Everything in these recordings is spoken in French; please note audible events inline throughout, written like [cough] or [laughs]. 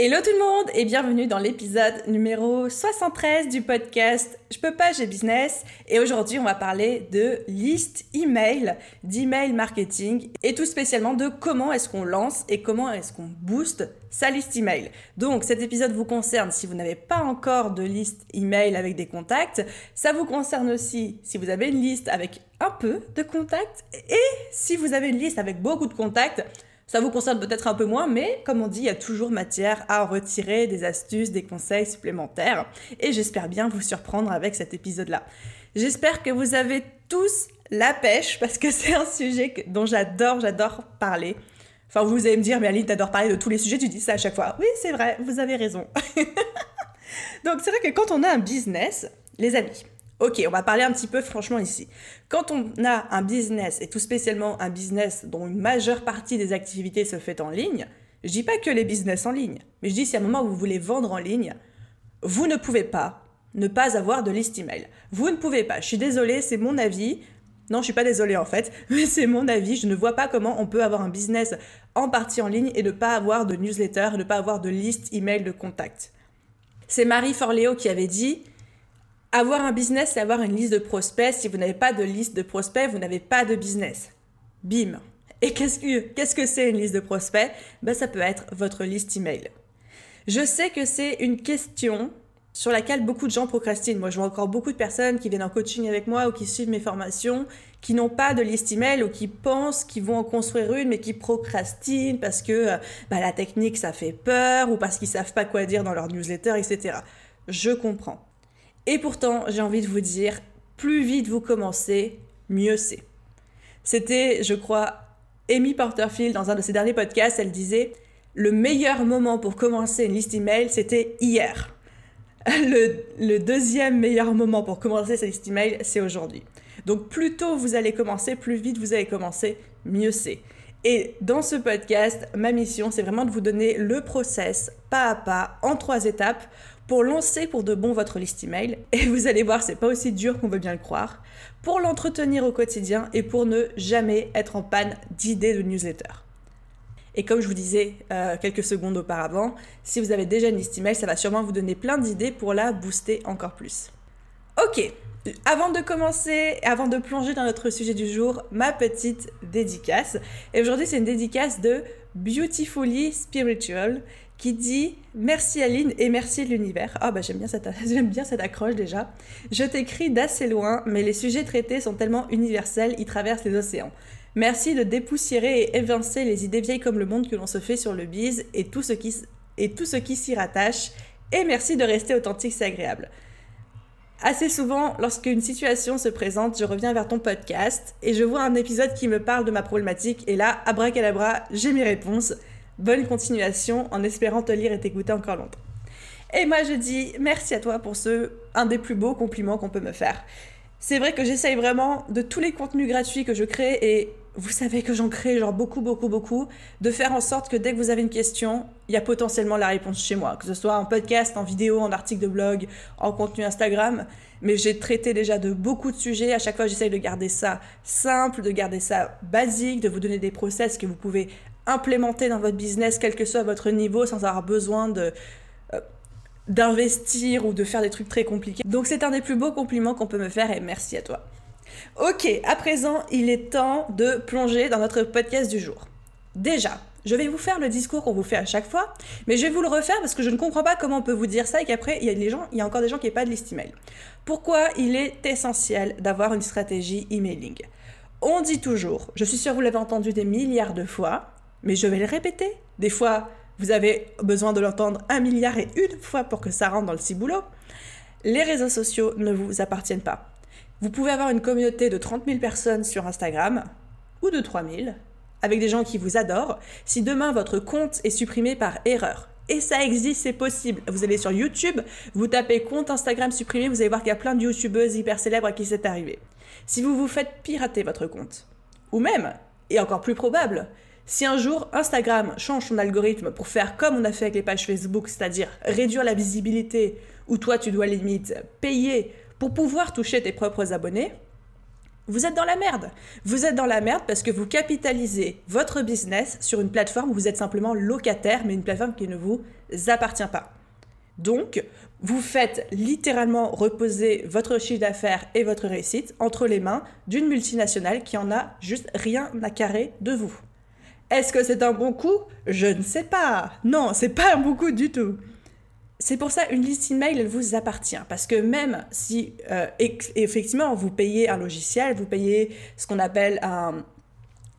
Hello tout le monde et bienvenue dans l'épisode numéro 73 du podcast Je peux pas, j'ai business. Et aujourd'hui, on va parler de liste email, d'email marketing et tout spécialement de comment est-ce qu'on lance et comment est-ce qu'on booste sa liste email. Donc cet épisode vous concerne si vous n'avez pas encore de liste email avec des contacts. Ça vous concerne aussi si vous avez une liste avec un peu de contacts et si vous avez une liste avec beaucoup de contacts ça vous concerne peut-être un peu moins, mais comme on dit, il y a toujours matière à retirer des astuces, des conseils supplémentaires. Et j'espère bien vous surprendre avec cet épisode-là. J'espère que vous avez tous la pêche, parce que [laughs] c'est un sujet dont j'adore, j'adore parler. Enfin, vous allez me dire, mais Aline, t'adores parler de tous les sujets, tu dis ça à chaque fois. Oui, c'est vrai, vous avez raison. [laughs] Donc, c'est vrai que quand on a un business, les amis, Ok, on va parler un petit peu franchement ici. Quand on a un business, et tout spécialement un business dont une majeure partie des activités se fait en ligne, je dis pas que les business en ligne, mais je dis si à un moment où vous voulez vendre en ligne, vous ne pouvez pas ne pas avoir de liste email. Vous ne pouvez pas. Je suis désolée, c'est mon avis. Non, je suis pas désolée en fait, [laughs] mais c'est mon avis. Je ne vois pas comment on peut avoir un business en partie en ligne et ne pas avoir de newsletter, ne pas avoir de liste email de contact. C'est Marie Forleo qui avait dit avoir un business, c'est avoir une liste de prospects. Si vous n'avez pas de liste de prospects, vous n'avez pas de business. Bim. Et qu'est-ce que qu'est-ce que c'est une liste de prospects? Ben, ça peut être votre liste email. Je sais que c'est une question sur laquelle beaucoup de gens procrastinent. Moi, je vois encore beaucoup de personnes qui viennent en coaching avec moi ou qui suivent mes formations, qui n'ont pas de liste email ou qui pensent qu'ils vont en construire une, mais qui procrastinent parce que bah, la technique, ça fait peur ou parce qu'ils savent pas quoi dire dans leur newsletter, etc. Je comprends. Et pourtant, j'ai envie de vous dire, plus vite vous commencez, mieux c'est. C'était, je crois, Amy Porterfield dans un de ses derniers podcasts, elle disait le meilleur moment pour commencer une liste email, c'était hier. [laughs] Le, deuxième meilleur moment pour commencer sa liste email, c'est aujourd'hui. Donc plus tôt vous allez commencer, plus vite vous allez commencer, mieux c'est. Et dans ce podcast, ma mission, c'est vraiment de vous donner le process pas à pas en trois étapes pour lancer pour de bon votre liste email. Et vous allez voir, c'est pas aussi dur qu'on veut bien le croire. Pour l'entretenir au quotidien et pour ne jamais être en panne d'idées de newsletter. Et comme je vous disais euh, quelques secondes auparavant, si vous avez déjà une liste email, ça va sûrement vous donner plein d'idées pour la booster encore plus. Ok, avant de commencer, avant de plonger dans notre sujet du jour, ma petite dédicace. Et aujourd'hui, c'est une dédicace de Beautifully Spiritual qui dit Merci Aline et merci l'univers. Ah bah j'aime bien, cette, [laughs] j'aime bien cette accroche déjà. Je t'écris d'assez loin, mais les sujets traités sont tellement universels, ils traversent les océans. Merci de dépoussiérer et évincer les idées vieilles comme le monde que l'on se fait sur le bise et tout ce qui, qui s'y rattache. Et merci de rester authentique, c'est agréable. Assez souvent, lorsqu'une situation se présente, je reviens vers ton podcast et je vois un épisode qui me parle de ma problématique et là, abracadabra, j'ai mes réponses. Bonne continuation en espérant te lire et t'écouter encore longtemps. Et moi je dis merci à toi pour ce un des plus beaux compliments qu'on peut me faire. C'est vrai que j'essaye vraiment de tous les contenus gratuits que je crée et vous savez que j'en crée genre beaucoup beaucoup beaucoup de faire en sorte que dès que vous avez une question, il y a potentiellement la réponse chez moi, que ce soit en podcast, en vidéo, en article de blog, en contenu Instagram, mais j'ai traité déjà de beaucoup de sujets, à chaque fois j'essaye de garder ça simple, de garder ça basique, de vous donner des process que vous pouvez implémenter dans votre business, quel que soit votre niveau, sans avoir besoin de euh, d'investir ou de faire des trucs très compliqués. Donc c'est un des plus beaux compliments qu'on peut me faire et merci à toi. Ok, à présent, il est temps de plonger dans notre podcast du jour. Déjà, je vais vous faire le discours qu'on vous fait à chaque fois, mais je vais vous le refaire parce que je ne comprends pas comment on peut vous dire ça et qu'après, il y a gens, il y a encore des gens qui n'ont pas de liste email. Pourquoi il est essentiel d'avoir une stratégie emailing? On dit toujours, je suis sûre vous l'avez entendu des milliards de fois, mais je vais le répéter. Des fois, vous avez besoin de l'entendre un milliard et une fois pour que ça rentre dans le ciboulot. Les réseaux sociaux ne vous appartiennent pas. Vous pouvez avoir une communauté de 30 000 personnes sur Instagram ou de 3 000 avec des gens qui vous adorent. Si demain votre compte est supprimé par erreur, Et ça existe, c'est possible. Vous allez sur YouTube, vous tapez compte Instagram supprimé, vous allez voir qu'il y a plein de youtubeuses hyper célèbres qui c'est arrivé. Si vous vous faites pirater votre compte, ou même, et encore plus probable, si un jour Instagram change son algorithme pour faire comme on a fait avec les pages Facebook, c'est-à-dire réduire la visibilité, ou toi tu dois limite payer pour pouvoir toucher tes propres abonnés, vous êtes dans la merde. Vous êtes dans la merde parce que vous capitalisez votre business sur une plateforme où vous êtes simplement locataire, mais une plateforme qui ne vous appartient pas. Donc, vous faites littéralement reposer votre chiffre d'affaires et votre réussite entre les mains d'une multinationale qui en a juste rien à carrer de vous. Est-ce que c'est un bon coup? Je ne sais pas. Non, c'est pas un bon coup du tout. C'est pour ça une liste email, elle vous appartient. Parce que même si, euh, effectivement, vous payez un logiciel, vous payez ce qu'on appelle un,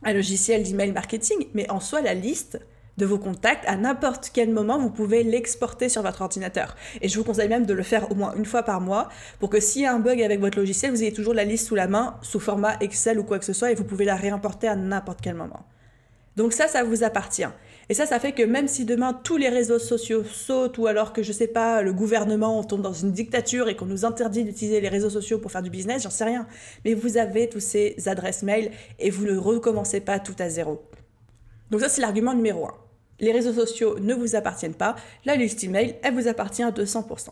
un logiciel d'email marketing, mais en soi, la liste de vos contacts, à n'importe quel moment, vous pouvez l'exporter sur votre ordinateur. Et je vous conseille même de le faire au moins une fois par mois pour que s'il y a un bug avec votre logiciel, vous ayez toujours la liste sous la main, sous format Excel ou quoi que ce soit, et vous pouvez la réimporter à n'importe quel moment. Donc ça, ça vous appartient. Et ça, ça fait que même si demain tous les réseaux sociaux sautent ou alors que je sais pas, le gouvernement tombe dans une dictature et qu'on nous interdit d'utiliser les réseaux sociaux pour faire du business, j'en sais rien. Mais vous avez tous ces adresses mail et vous ne recommencez pas tout à zéro. Donc ça, c'est l'argument numéro un. Les réseaux sociaux ne vous appartiennent pas. La liste email, elle vous appartient à 200%.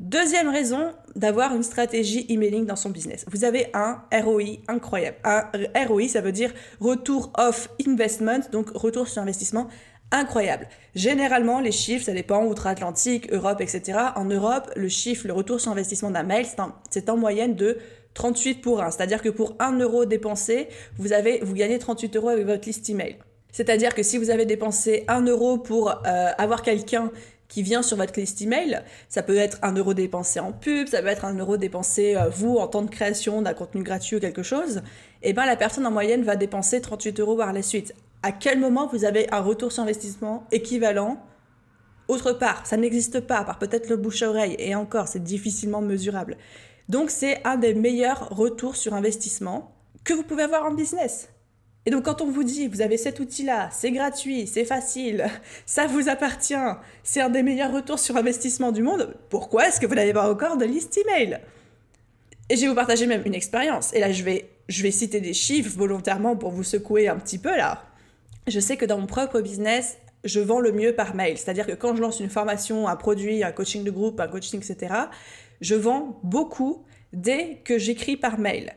Deuxième raison d'avoir une stratégie emailing dans son business. Vous avez un ROI incroyable. Un ROI, ça veut dire Retour of Investment, donc retour sur investissement incroyable. Généralement, les chiffres, ça dépend outre-Atlantique, Europe, etc. En Europe, le chiffre, le retour sur investissement d'un mail, c'est en, moyenne de 38 pour 1. C'est-à-dire que pour 1 euro dépensé, vous, avez, vous gagnez 38 euros avec votre liste email. C'est-à-dire que si vous avez dépensé 1 euro pour euh, avoir quelqu'un qui vient sur votre liste email, ça peut être 1 euro dépensé en pub, ça peut être 1 euro dépensé euh, vous en temps de création d'un contenu gratuit ou quelque chose, et eh ben la personne en moyenne va dépenser 38 euros par la suite à quel moment vous avez un retour sur investissement équivalent autre part? Ça n'existe pas, à part peut-être le bouche à oreille, et encore, c'est difficilement mesurable. Donc c'est un des meilleurs retours sur investissement que vous pouvez avoir en business. Et donc quand on vous dit, vous avez cet outil-là, c'est gratuit, c'est facile, [laughs] ça vous appartient, c'est un des meilleurs retours sur investissement du monde, pourquoi est-ce que vous n'avez pas encore de liste email? Et je vais vous partager même une expérience. Et là, je vais, je vais citer des chiffres volontairement pour vous secouer un petit peu là je sais que dans mon propre business, je vends le mieux par mail. C'est-à-dire que quand je lance une formation, un produit, un coaching de groupe, un coaching, etc., je vends beaucoup dès que j'écris par mail.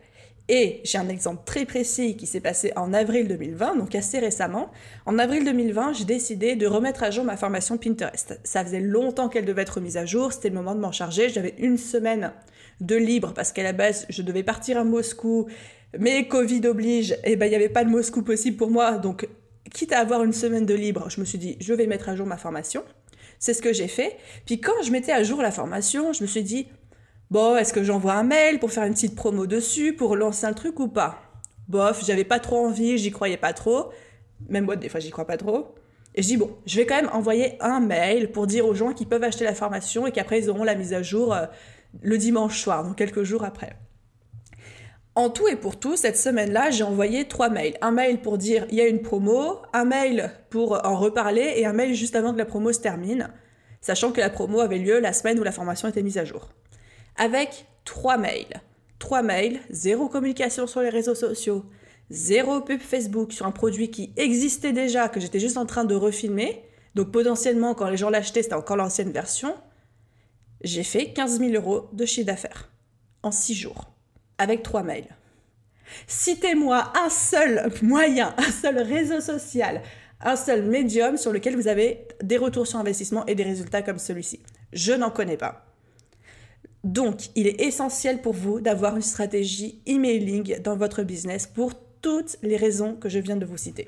Et j'ai un exemple très précis qui s'est passé en avril 2020, donc assez récemment. En avril 2020, j'ai décidé de remettre à jour ma formation Pinterest. Ça faisait longtemps qu'elle devait être mise à jour, c'était le moment de m'en charger. J'avais une semaine de libre parce qu'à la base, je devais partir à Moscou, mais Covid oblige, et ben il n'y avait pas de Moscou possible pour moi, donc quitte à avoir une semaine de libre, je me suis dit, je vais mettre à jour ma formation. C'est ce que j'ai fait. Puis quand je mettais à jour la formation, je me suis dit, bon, est-ce que j'envoie un mail pour faire une petite promo dessus, pour lancer un truc ou pas? Bof, j'avais pas trop envie, j'y croyais pas trop. Même moi, des fois, j'y crois pas trop. Et je dis, bon, je vais quand même envoyer un mail pour dire aux gens qu'ils peuvent acheter la formation et qu'après, ils auront la mise à jour euh, le dimanche soir, donc quelques jours après. En tout et pour tout, cette semaine-là, j'ai envoyé trois mails. Un mail pour dire il y a une promo, un mail pour en reparler et un mail juste avant que la promo se termine, sachant que la promo avait lieu la semaine où la formation était mise à jour. Avec trois mails. Trois mails, zéro communication sur les réseaux sociaux, zéro pub Facebook sur un produit qui existait déjà, que j'étais juste en train de refilmer. Donc potentiellement, quand les gens l'achetaient, c'était encore l'ancienne version. J'ai fait 15 000 euros de chiffre d'affaires en six jours avec trois mails. Citez-moi un seul moyen, un seul réseau social, un seul médium sur lequel vous avez des retours sur investissement et des résultats comme celui-ci. Je n'en connais pas. Donc, il est essentiel pour vous d'avoir une stratégie emailing dans votre business pour toutes les raisons que je viens de vous citer.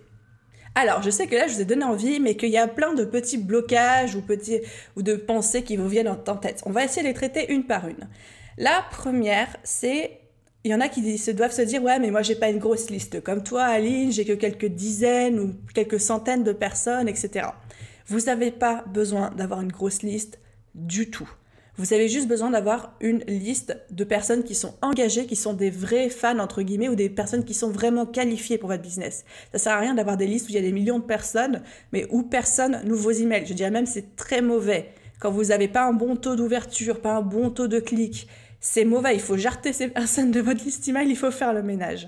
Alors, je sais que là, je vous ai donné envie, mais qu'il y a plein de petits blocages ou, de pensées qui vous viennent en tête. On va essayer de les traiter une par une. La première, c'est il y en a qui se doivent se dire ouais mais moi j'ai pas une grosse liste comme toi Aline j'ai que quelques dizaines ou quelques centaines de personnes etc vous n'avez pas besoin d'avoir une grosse liste du tout Vous avez juste besoin d'avoir une liste de personnes qui sont engagées, qui sont des vrais fans, entre guillemets, ou des personnes qui sont vraiment qualifiées pour votre business. Ça sert à rien d'avoir des listes où il y a des millions de personnes, mais où personne n'ouvre vos emails. Je dirais même c'est très mauvais. Quand vous n'avez pas un bon taux d'ouverture, pas un bon taux de clic, c'est mauvais. Il faut jarter ces personnes de votre liste email, il faut faire le ménage.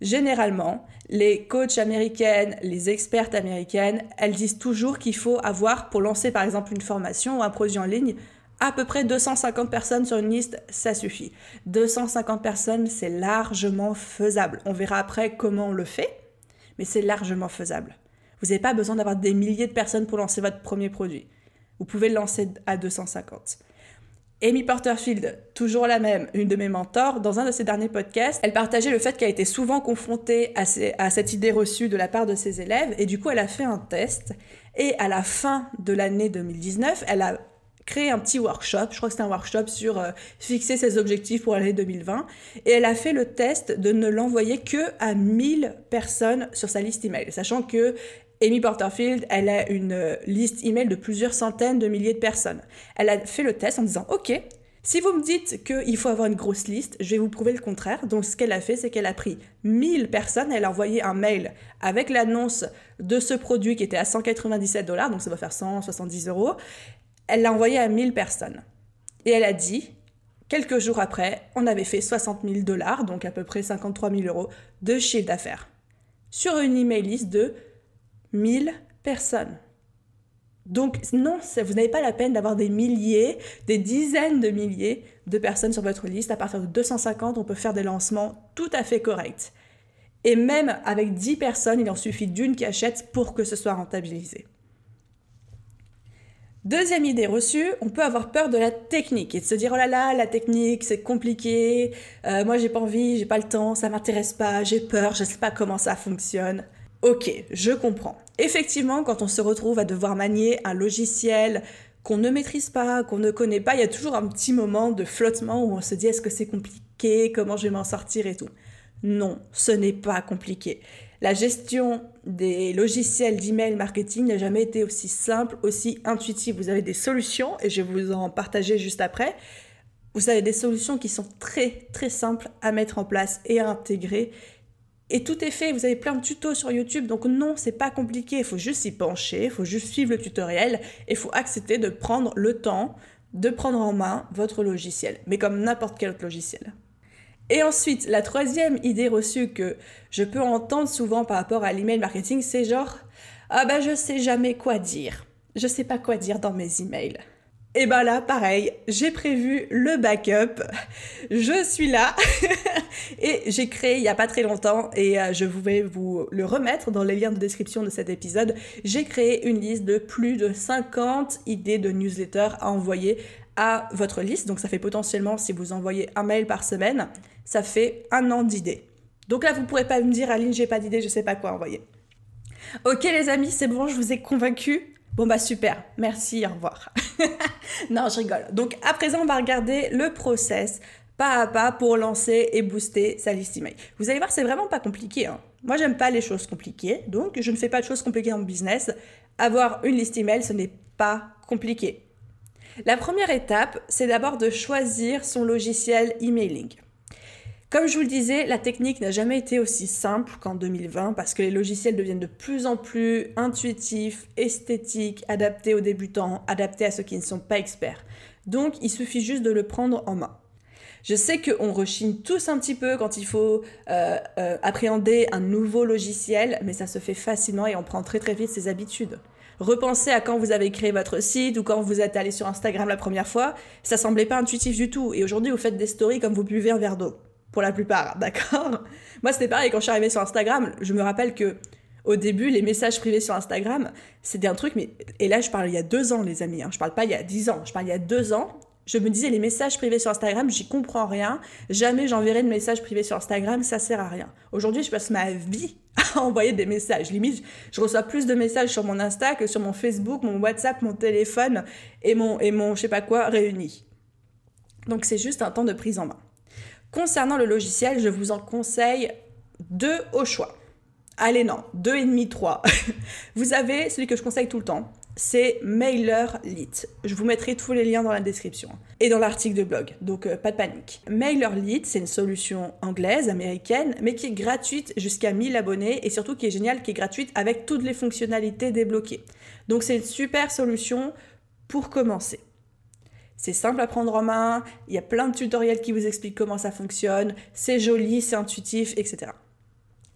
Généralement, les coachs américaines, les expertes américaines, elles disent toujours qu'il faut avoir, pour lancer par exemple une formation ou un produit en ligne, à peu près 250 personnes sur une liste, ça suffit. 250 personnes, c'est largement faisable. On verra après comment on le fait, mais c'est largement faisable. Vous n'avez pas besoin d'avoir des milliers de personnes pour lancer votre premier produit. Vous pouvez le lancer à 250. Amy Porterfield, toujours la même, une de mes mentors, dans un de ses derniers podcasts, elle partageait le fait qu'elle était souvent confrontée à, à, cette idée reçue de la part de ses élèves, et du coup elle a fait un test, et à la fin de l'année 2019, elle a créé un petit workshop, je crois que c'était un workshop sur euh, fixer ses objectifs pour l'année 2020, et elle a fait le test de ne l'envoyer que à 1000 personnes sur sa liste email, sachant que Amy Porterfield, elle a une euh, liste email de plusieurs centaines de milliers de personnes. Elle a fait le test en disant, OK, si vous me dites qu'il faut avoir une grosse liste, je vais vous prouver le contraire. Donc, ce qu'elle a fait, c'est qu'elle a pris 1000 personnes, elle a envoyé un mail avec l'annonce de ce produit qui était à 197 dollars, donc ça va faire 170 euros elle l'a envoyé à 1000 personnes. Et elle a dit, quelques jours après, on avait fait 60 000 dollars, donc à peu près 53 000 euros, de chiffre d'affaires. Sur une email list de 1000 personnes. Donc non, vous n'avez pas la peine d'avoir des milliers, des dizaines de milliers de personnes sur votre liste. À partir de 250, on peut faire des lancements tout à fait corrects. Et même avec 10 personnes, il en suffit d'une qui achète pour que ce soit rentabilisé. Deuxième idée reçue, on peut avoir peur de la technique et de se dire oh là là, la technique c'est compliqué, euh, moi j'ai pas envie, j'ai pas le temps, ça m'intéresse pas, j'ai peur, je sais pas comment ça fonctionne. Ok, je comprends. Effectivement, quand on se retrouve à devoir manier un logiciel qu'on ne maîtrise pas, qu'on ne connaît pas, il y a toujours un petit moment de flottement où on se dit est-ce que c'est compliqué, comment je vais m'en sortir et tout? Non, ce n'est pas compliqué. La gestion des logiciels d'email marketing n'a jamais été aussi simple, aussi intuitive. Vous avez des solutions, et je vais vous en partager juste après. Vous avez des solutions qui sont très très simples à mettre en place et à intégrer. Et tout est fait, vous avez plein de tutos sur YouTube, donc non, c'est pas compliqué, il faut juste s'y pencher, il faut juste suivre le tutoriel, et il faut accepter de prendre le temps de prendre en main votre logiciel, mais comme n'importe quel autre logiciel. Et ensuite, la troisième idée reçue que je peux entendre souvent par rapport à l'email marketing, c'est genre ah ben je sais jamais quoi dire. Je sais pas quoi dire dans mes emails. Et ben là, pareil, j'ai prévu le backup. Je suis là [laughs] et j'ai créé il y a pas très longtemps et euh, je vais vous le remettre dans les liens de description de cet épisode. J'ai créé une liste de plus de 50 idées de newsletter à envoyer à votre liste. Donc ça fait potentiellement, si vous envoyez un mail par semaine, ça fait un an d'idées. Donc là, vous pourrez pas me dire, Aline, j'ai pas d'idée, je sais pas quoi envoyer. Ok les amis, c'est bon, je vous ai convaincu. Bon bah super, merci, au revoir. [laughs] non, je rigole. Donc à présent, on va regarder le process pas à pas pour lancer et booster sa liste email. Vous allez voir, c'est vraiment pas compliqué. Hein. Moi, j'aime pas les choses compliquées, donc je ne fais pas de choses compliquées en business. Avoir une liste email, ce n'est pas compliqué. La première étape, c'est d'abord de choisir son logiciel emailing. Comme je vous le disais, la technique n'a jamais été aussi simple qu'en 2020 parce que les logiciels deviennent de plus en plus intuitifs, esthétiques, adaptés aux débutants, adaptés à ceux qui ne sont pas experts. Donc il suffit juste de le prendre en main. Je sais qu'on rechigne tous un petit peu quand il faut euh, euh, appréhender un nouveau logiciel, mais ça se fait facilement et on prend très très vite ses habitudes. Repensez à quand vous avez créé votre site ou quand vous êtes allé sur Instagram la première fois, ça semblait pas intuitif du tout. Et aujourd'hui, vous faites des stories comme vous buvez un verre d'eau. Pour la plupart, [laughs] d'accord? Moi, c'était pareil quand je suis arrivée sur Instagram. Je me rappelle que au début, les messages privés sur Instagram, c'était un truc, mais. Et là, je parle il y a deux ans, les amis. Hein. Je parle pas il y a dix ans. Je parle il y a deux ans je me disais les messages privés sur Instagram, j'y comprends rien. Jamais j'enverrai de messages privés sur Instagram, ça sert à rien. Aujourd'hui, je passe ma vie [laughs] à envoyer des messages. Limite, je reçois plus de messages sur mon Insta que sur mon Facebook, mon WhatsApp, mon téléphone et mon, et mon je sais pas quoi réunis. Donc c'est juste un temps de prise en main. Concernant le logiciel, je vous en conseille deux au choix. Allez non, deux et demi, trois. [laughs] vous avez celui que je conseille tout le temps, c'est MailerLite. Je vous mettrai tous les liens dans la description et dans l'article de blog, donc euh, pas de panique. MailerLite, c'est une solution anglaise, américaine, mais qui est gratuite jusqu'à 1000 abonnés et surtout qui est géniale, qui est gratuite avec toutes les fonctionnalités débloquées. Donc c'est une super solution pour commencer. C'est simple à prendre en main, il y a plein de tutoriels qui vous expliquent comment ça fonctionne, c'est joli, c'est intuitif, etc.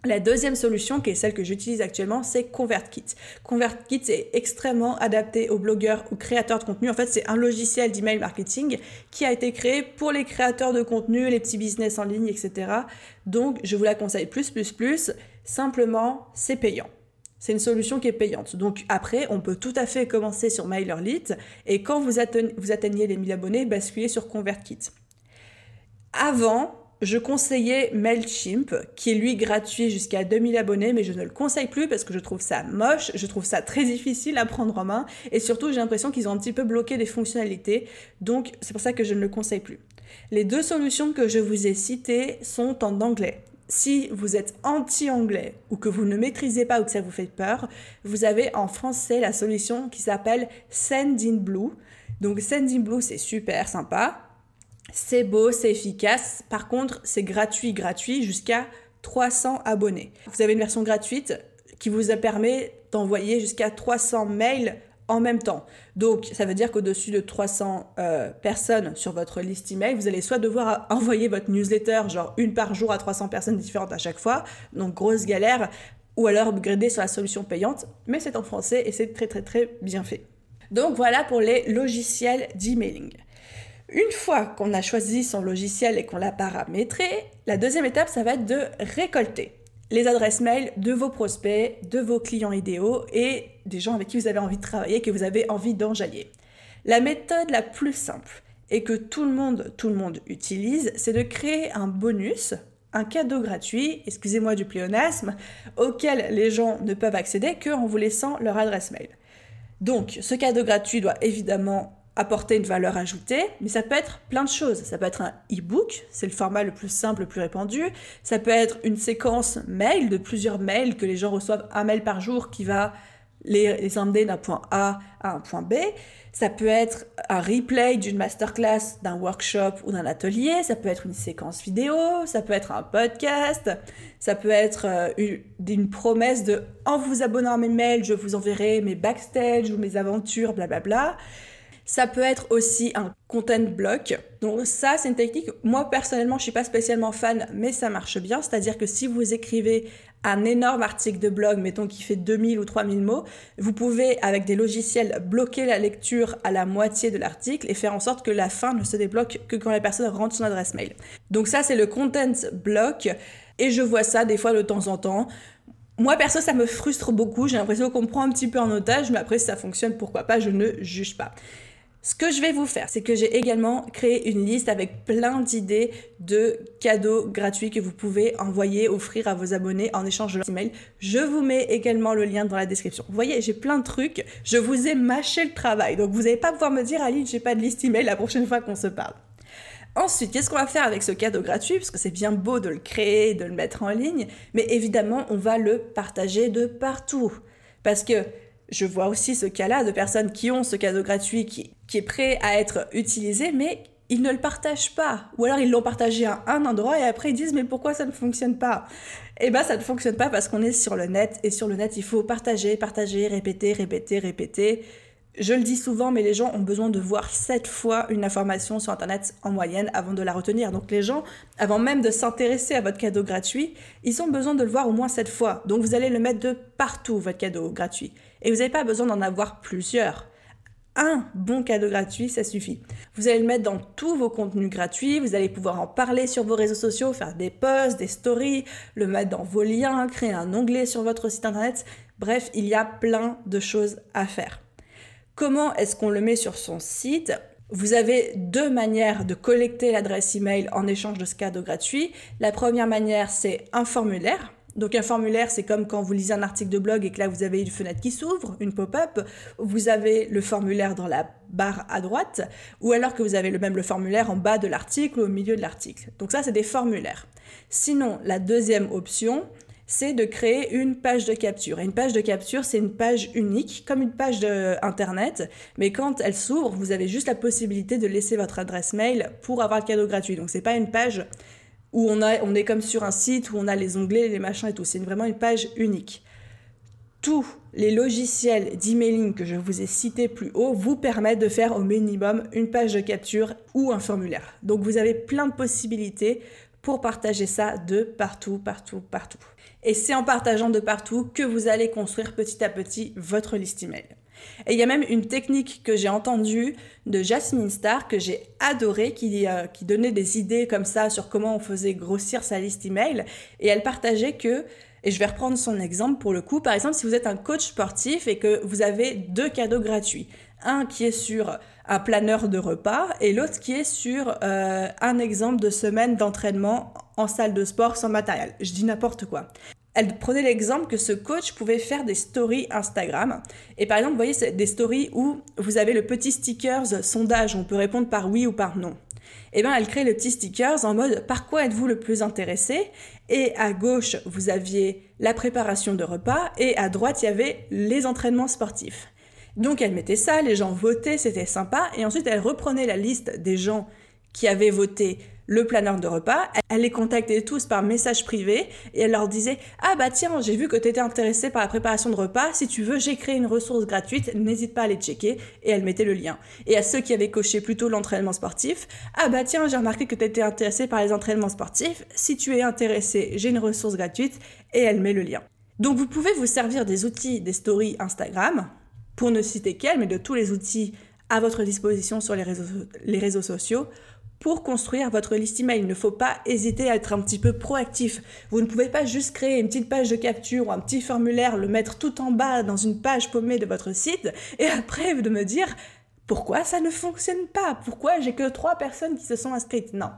La deuxième solution, qui est celle que j'utilise actuellement, c'est ConvertKit. ConvertKit est extrêmement adapté aux blogueurs ou créateurs de contenu. En fait, c'est un logiciel d'email marketing qui a été créé pour les créateurs de contenu, les petits business en ligne, etc. Donc, je vous la conseille plus, plus, plus. Simplement, c'est payant. C'est une solution qui est payante. Donc après, on peut tout à fait commencer sur MailerLite et quand vous, atteignez, les 1000 abonnés, basculer sur ConvertKit. Avant, je conseillais Mailchimp, qui est lui gratuit jusqu'à 2000 abonnés, mais je ne le conseille plus parce que je trouve ça moche, je trouve ça très difficile à prendre en main, et surtout j'ai l'impression qu'ils ont un petit peu bloqué des fonctionnalités, donc c'est pour ça que je ne le conseille plus. Les deux solutions que je vous ai citées sont en anglais. Si vous êtes anti-anglais ou que vous ne maîtrisez pas ou que ça vous fait peur, vous avez en français la solution qui s'appelle Sendinblue. Donc Sendinblue, c'est super sympa. C'est beau, c'est efficace. Par contre, c'est gratuit, gratuit jusqu'à 300 abonnés. Vous avez une version gratuite qui vous permet d'envoyer jusqu'à 300 mails en même temps. Donc, ça veut dire qu'au-dessus de 300 euh, personnes sur votre liste email, vous allez soit devoir envoyer votre newsletter, genre une par jour à 300 personnes différentes à chaque fois, donc grosse galère, ou alors upgrader sur la solution payante, mais c'est en français et c'est très très très bien fait. Donc voilà pour les logiciels d'emailing. Une fois qu'on a choisi son logiciel et qu'on l'a paramétré, la deuxième étape, ça va être de récolter les adresses mail de vos prospects, de vos clients idéaux et des gens avec qui vous avez envie de travailler, que vous avez envie d'enjailler. La méthode la plus simple et que tout le monde, tout le monde utilise, c'est de créer un bonus, un cadeau gratuit, excusez-moi du pléonasme, auquel les gens ne peuvent accéder qu'en vous laissant leur adresse mail. Donc, ce cadeau gratuit doit évidemment apporter une valeur ajoutée, mais ça peut être plein de choses. Ça peut être un e-book, c'est le format le plus simple, le plus répandu. Ça peut être une séquence mail de plusieurs mails que les gens reçoivent un mail par jour qui va les, les emmener d'un point A à un point B. Ça peut être un replay d'une masterclass, d'un workshop ou d'un atelier. Ça peut être une séquence vidéo. Ça peut être un podcast. Ça peut être euh, une, promesse de en vous abonnant à mes mails, je vous enverrai mes backstage ou mes aventures, blablabla. Bla bla. Ça peut être aussi un content block. Donc ça, c'est une technique. Moi, personnellement, je suis pas spécialement fan, mais ça marche bien. C'est-à-dire que si vous écrivez un énorme article de blog, mettons qui fait 2000 ou 3000 mots, vous pouvez, avec des logiciels, bloquer la lecture à la moitié de l'article et faire en sorte que la fin ne se débloque que quand la personne rentre son adresse mail. Donc ça, c'est le content block. Et je vois ça des fois de temps en temps. Moi, perso, ça me frustre beaucoup. J'ai l'impression qu'on me prend un petit peu en otage, mais après, si ça fonctionne, pourquoi pas, je ne juge pas. Ce que je vais vous faire, c'est que j'ai également créé une liste avec plein d'idées de cadeaux gratuits que vous pouvez envoyer, offrir à vos abonnés en échange de leur email. Je vous mets également le lien dans la description. Vous voyez, j'ai plein de trucs. Je vous ai mâché le travail. Donc vous n'allez pas pouvoir me dire, Aline, j'ai pas de liste email la prochaine fois qu'on se parle. Ensuite, qu'est-ce qu'on va faire avec ce cadeau gratuit? Parce que c'est bien beau de le créer, de le mettre en ligne, mais évidemment, on va le partager de partout. Parce que je vois aussi ce cas-là de personnes qui ont ce cadeau gratuit qui, qui est prêt à être utilisé, mais ils ne le partagent pas. Ou alors ils l'ont partagé à un endroit et après ils disent mais pourquoi ça ne fonctionne pas? Eh bien ça ne fonctionne pas parce qu'on est sur le net et sur le net il faut partager, partager, répéter, répéter, répéter. Je le dis souvent, mais les gens ont besoin de voir sept fois une information sur Internet en moyenne avant de la retenir. Donc les gens, avant même de s'intéresser à votre cadeau gratuit, ils ont besoin de le voir au moins sept fois. Donc vous allez le mettre de partout, votre cadeau gratuit. Et vous n'avez pas besoin d'en avoir plusieurs. Un bon cadeau gratuit, ça suffit. Vous allez le mettre dans tous vos contenus gratuits, vous allez pouvoir en parler sur vos réseaux sociaux, faire des posts, des stories, le mettre dans vos liens, créer un onglet sur votre site internet. Bref, il y a plein de choses à faire. Comment est-ce qu'on le met sur son site? Vous avez deux manières de collecter l'adresse email en échange de ce cadeau gratuit. La première manière, c'est un formulaire. Donc un formulaire, c'est comme quand vous lisez un article de blog et que là vous avez une fenêtre qui s'ouvre, une pop-up, vous avez le formulaire dans la barre à droite, ou alors que vous avez le même formulaire en bas de l'article ou au milieu de l'article. Donc ça, c'est des formulaires. Sinon, la deuxième option, c'est de créer une page de capture. Et une page de capture, c'est une page unique, comme une page de Internet, mais quand elle s'ouvre, vous avez juste la possibilité de laisser votre adresse mail pour avoir le cadeau gratuit. Donc c'est pas une page où on, on est comme sur un site où on a les onglets, les machins et tout. C'est vraiment une page unique. Tous les logiciels d'emailing que je vous ai cités plus haut vous permettent de faire au minimum une page de capture ou un formulaire. Donc vous avez plein de possibilités pour partager ça de partout, partout, partout. Et c'est en partageant de partout que vous allez construire petit à petit votre liste email. Et il y a même une technique que j'ai entendue de Jasmine Star que j'ai adorée, qui, euh, qui donnait des idées comme ça sur comment on faisait grossir sa liste email. Et elle partageait que, et je vais reprendre son exemple pour le coup, par exemple si vous êtes un coach sportif et que vous avez deux cadeaux gratuits, un qui est sur un planeur de repas et l'autre qui est sur euh, un exemple de semaine d'entraînement en salle de sport sans matériel. Je dis n'importe quoi. Elle prenait l'exemple que ce coach pouvait faire des stories Instagram. Et par exemple, vous voyez, des stories où vous avez le petit stickers sondage, on peut répondre par oui ou par non. Et eh bien, elle crée le petit stickers en mode par quoi êtes-vous le plus intéressé? Et à gauche, vous aviez la préparation de repas et à droite, il y avait les entraînements sportifs. Donc elle mettait ça, les gens votaient, c'était sympa. Et ensuite, elle reprenait la liste des gens qui avaient voté le planeur de repas. Elle les contactait tous par message privé et elle leur disait Ah bah tiens, j'ai vu que tu étais intéressé par la préparation de repas. Si tu veux, j'ai créé une ressource gratuite. N'hésite pas à les checker. Et elle mettait le lien. Et à ceux qui avaient coché plutôt l'entraînement sportif Ah bah tiens, j'ai remarqué que tu étais intéressé par les entraînements sportifs. Si tu es intéressé, j'ai une ressource gratuite. Et elle met le lien. Donc vous pouvez vous servir des outils des stories Instagram pour ne citer qu'elle, mais de tous les outils à votre disposition sur les réseaux sociaux pour construire votre liste email. Il ne faut pas hésiter à être un petit peu proactif. Vous ne pouvez pas juste créer une petite page de capture ou un petit formulaire, le mettre tout en bas dans une page paumée de votre site et après de me dire pourquoi ça ne fonctionne pas? Pourquoi j'ai que trois personnes qui se sont inscrites? Non,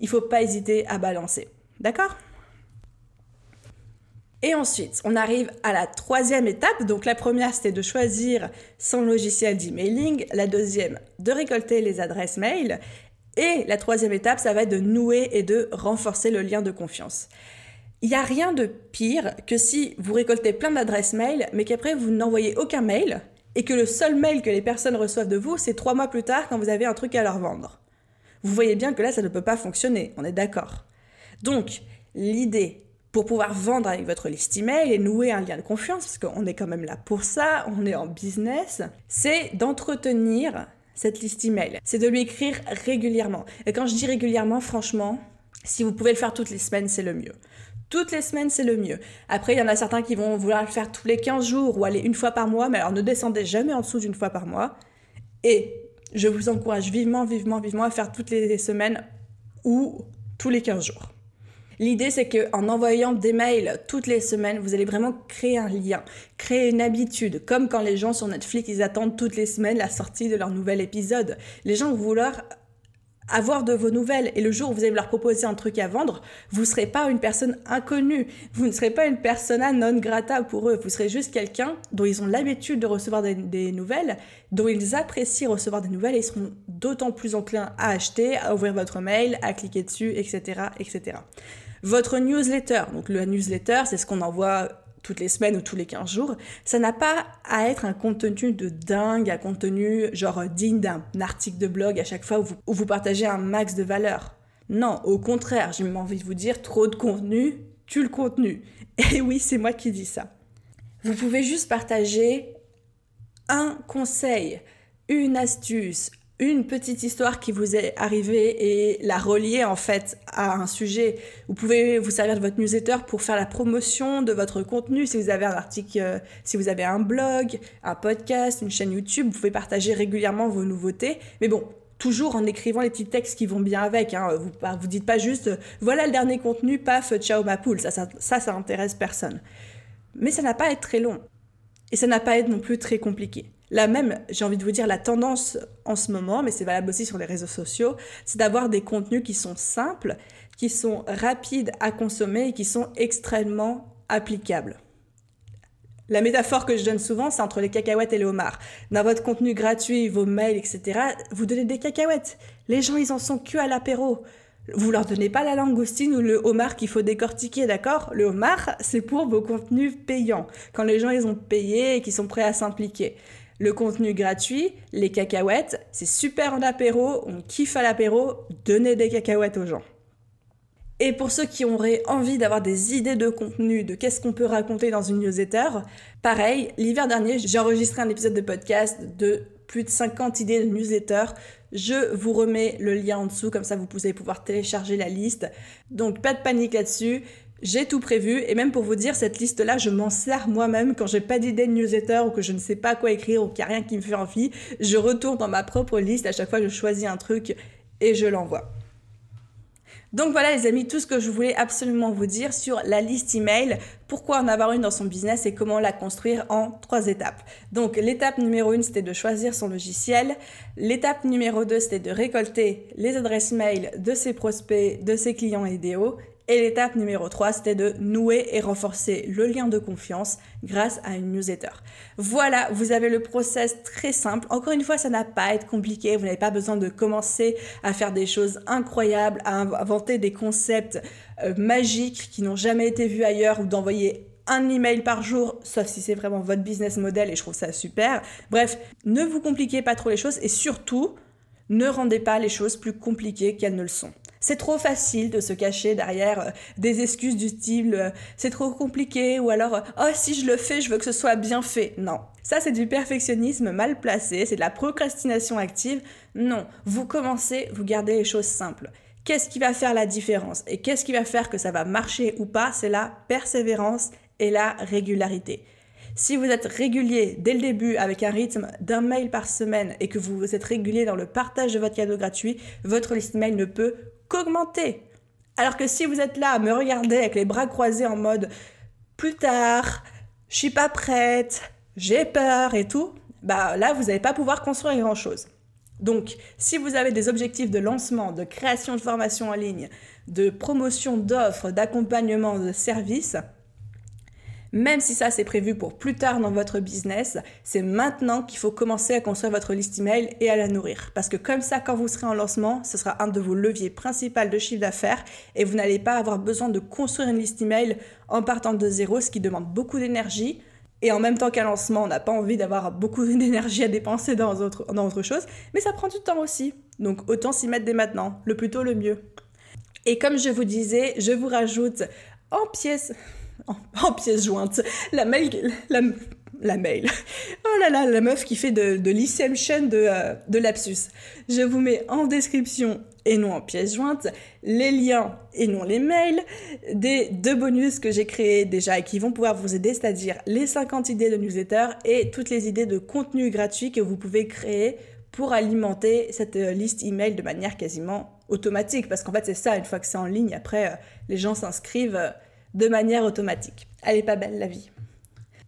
il ne faut pas hésiter à balancer. D'accord? Et ensuite, on arrive à la troisième étape. Donc la première, c'était de choisir son logiciel d'emailing. La deuxième, de récolter les adresses mail. Et la troisième étape, ça va être de nouer et de renforcer le lien de confiance. Il n'y a rien de pire que si vous récoltez plein d'adresses mail, mais qu'après vous n'envoyez aucun mail, et que le seul mail que les personnes reçoivent de vous, c'est trois mois plus tard quand vous avez un truc à leur vendre. Vous voyez bien que là, ça ne peut pas fonctionner, on est d'accord. Donc, l'idée, pour pouvoir vendre avec votre liste email et nouer un lien de confiance, parce qu'on est quand même là pour ça, on est en business, c'est d'entretenir cette liste email. C'est de lui écrire régulièrement. Et quand je dis régulièrement, franchement, si vous pouvez le faire toutes les semaines, c'est le mieux. Toutes les semaines, c'est le mieux. Après, il y en a certains qui vont vouloir le faire tous les 15 jours ou aller une fois par mois, mais alors ne descendez jamais en dessous d'une fois par mois. Et je vous encourage vivement, vivement, vivement à faire toutes les semaines ou tous les 15 jours. L'idée, c'est qu'en envoyant des mails toutes les semaines, vous allez vraiment créer un lien, créer une habitude, comme quand les gens sur Netflix, ils attendent toutes les semaines la sortie de leur nouvel épisode. Les gens vont vouloir avoir de vos nouvelles et le jour où vous allez leur proposer un truc à vendre, vous ne serez pas une personne inconnue, vous ne serez pas une persona non grata pour eux, vous serez juste quelqu'un dont ils ont l'habitude de recevoir des, nouvelles, dont ils apprécient recevoir des nouvelles et ils seront d'autant plus enclins à acheter, à ouvrir votre mail, à cliquer dessus, etc., etc. Votre newsletter, donc la newsletter, c'est ce qu'on envoie toutes les semaines ou tous les 15 jours, ça n'a pas à être un contenu de dingue, un contenu genre digne d'un article de blog à chaque fois où vous, partagez un max de valeur. Non, au contraire, j'ai même envie de vous dire, trop de contenu tue le contenu. [laughs] Et oui, c'est moi qui dis ça. Vous pouvez juste partager un conseil, une astuce, une petite histoire qui vous est arrivée et la relier en fait à un sujet. Vous pouvez vous servir de votre newsletter pour faire la promotion de votre contenu. Si vous avez un article, euh, si vous avez un blog, un podcast, une chaîne YouTube, vous pouvez partager régulièrement vos nouveautés. Mais bon, toujours en écrivant les petits textes qui vont bien avec. Hein. Vous vous dites pas juste voilà le dernier contenu, paf, ciao ma poule. Ça, ça, ça, ça intéresse personne. Mais ça n'a pas à être très long. Et ça n'a pas à être non plus très compliqué. La même, j'ai envie de vous dire, la tendance en ce moment, mais c'est valable aussi sur les réseaux sociaux, c'est d'avoir des contenus qui sont simples, qui sont rapides à consommer et qui sont extrêmement applicables. La métaphore que je donne souvent, c'est entre les cacahuètes et les homards. Dans votre contenu gratuit, vos mails, etc., vous donnez des cacahuètes. Les gens, ils en sont que à l'apéro. Vous leur donnez pas la langoustine ou le homard qu'il faut décortiquer, d'accord? Le homard, c'est pour vos contenus payants, quand les gens ils ont payé et qu'ils sont prêts à s'impliquer. Le contenu gratuit, les cacahuètes, c'est super en apéro, on kiffe à l'apéro, donnez des cacahuètes aux gens. Et pour ceux qui auraient envie d'avoir des idées de contenu, de qu'est-ce qu'on peut raconter dans une newsletter, pareil, l'hiver dernier, j'ai enregistré un épisode de podcast de plus de 50 idées de newsletter. Je vous remets le lien en dessous, comme ça vous pouvez pouvoir télécharger la liste. Donc pas de panique là-dessus. J'ai tout prévu et même pour vous dire, cette liste-là, je m'en sers moi-même quand j'ai pas d'idée de newsletter ou que je ne sais pas quoi écrire ou qu'il n'y a rien qui me fait envie. Je retourne dans ma propre liste. À chaque fois, je choisis un truc et je l'envoie. Donc voilà les amis, tout ce que je voulais absolument vous dire sur la liste email, pourquoi en avoir une dans son business et comment la construire en trois étapes? Donc l'étape numéro une, c'était de choisir son logiciel. L'étape numéro deux, c'était de récolter les adresses mail de ses prospects, de ses clients idéaux. Et l'étape numéro 3, c'était de nouer et renforcer le lien de confiance grâce à une newsletter. Voilà, vous avez le process très simple. Encore une fois, ça n'a pas à être compliqué. Vous n'avez pas besoin de commencer à faire des choses incroyables, à inventer des concepts euh, magiques qui n'ont jamais été vus ailleurs ou d'envoyer un email par jour, sauf si c'est vraiment votre business model et je trouve ça super. Bref, ne vous compliquez pas trop les choses et surtout, ne rendez pas les choses plus compliquées qu'elles ne le sont. C'est trop facile de se cacher derrière euh, des excuses du style euh, c'est trop compliqué ou alors euh, oh si je le fais, je veux que ce soit bien fait. Non. Ça c'est du perfectionnisme mal placé, c'est de la procrastination active. Non, vous commencez, vous gardez les choses simples. Qu'est-ce qui va faire la différence et qu'est-ce qui va faire que ça va marcher ou pas? C'est la persévérance et la régularité. Si vous êtes régulier dès le début avec un rythme d'un mail par semaine et que vous êtes régulier dans le partage de votre cadeau gratuit, votre liste mail ne peut qu'augmenter. Alors que si vous êtes là à me regarder avec les bras croisés en mode plus tard, je suis pas prête, j'ai peur et tout, bah là vous n'allez pas pouvoir construire grand chose. Donc, si vous avez des objectifs de lancement, de création de formation en ligne, de promotion d'offres, d'accompagnement de services, même si ça c'est prévu pour plus tard dans votre business, c'est maintenant qu'il faut commencer à construire votre liste email et à la nourrir. Parce que comme ça, quand vous serez en lancement, ce sera un de vos leviers principaux de chiffre d'affaires et vous n'allez pas avoir besoin de construire une liste email en partant de zéro, ce qui demande beaucoup d'énergie. Et en même temps qu'un lancement, on n'a pas envie d'avoir beaucoup [laughs] d'énergie à dépenser dans autre, dans autre chose, mais ça prend du temps aussi. Donc autant s'y mettre dès maintenant, le plus tôt le mieux. Et comme je vous disais, je vous rajoute en pièces en, pièce jointe. La mail, la, mail. Oh là là, la meuf qui fait de, de de, euh, de lapsus. Je vous mets en description et non en pièce jointe les liens et non les mails des deux bonus que j'ai créés déjà et qui vont pouvoir vous aider, c'est-à-dire les 50 idées de newsletter et toutes les idées de contenu gratuit que vous pouvez créer pour alimenter cette euh, liste email de manière quasiment automatique. Parce qu'en fait, c'est ça, une fois que c'est en ligne, après, euh, les gens s'inscrivent de manière automatique. Elle est pas belle la vie.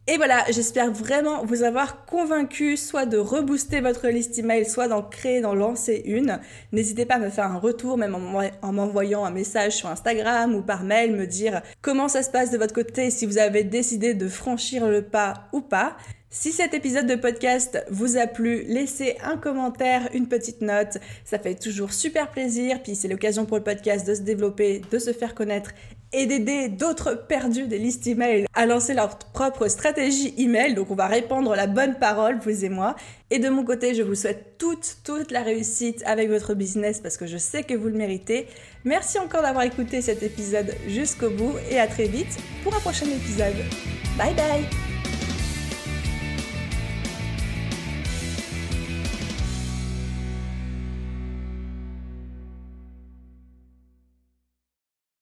Et voilà, j'espère vraiment vous avoir convaincu soit de rebooster votre liste email, soit d'en créer, d'en lancer une. N'hésitez pas à me faire un retour, même en m'envoyant un message sur Instagram ou par mail, me dire comment ça se passe de votre côté, si vous avez décidé de franchir le pas ou pas. Si cet épisode de podcast vous a plu, laissez un commentaire, une petite note. Ça fait toujours super plaisir. Puis c'est l'occasion pour le podcast de se développer, de se faire connaître et d'aider d'autres perdus des listes email à lancer leur propre stratégie email. Donc on va répandre la bonne parole, vous et moi. Et de mon côté, je vous souhaite toute, toute la réussite avec votre business parce que je sais que vous le méritez. Merci encore d'avoir écouté cet épisode jusqu'au bout et à très vite pour un prochain épisode. Bye bye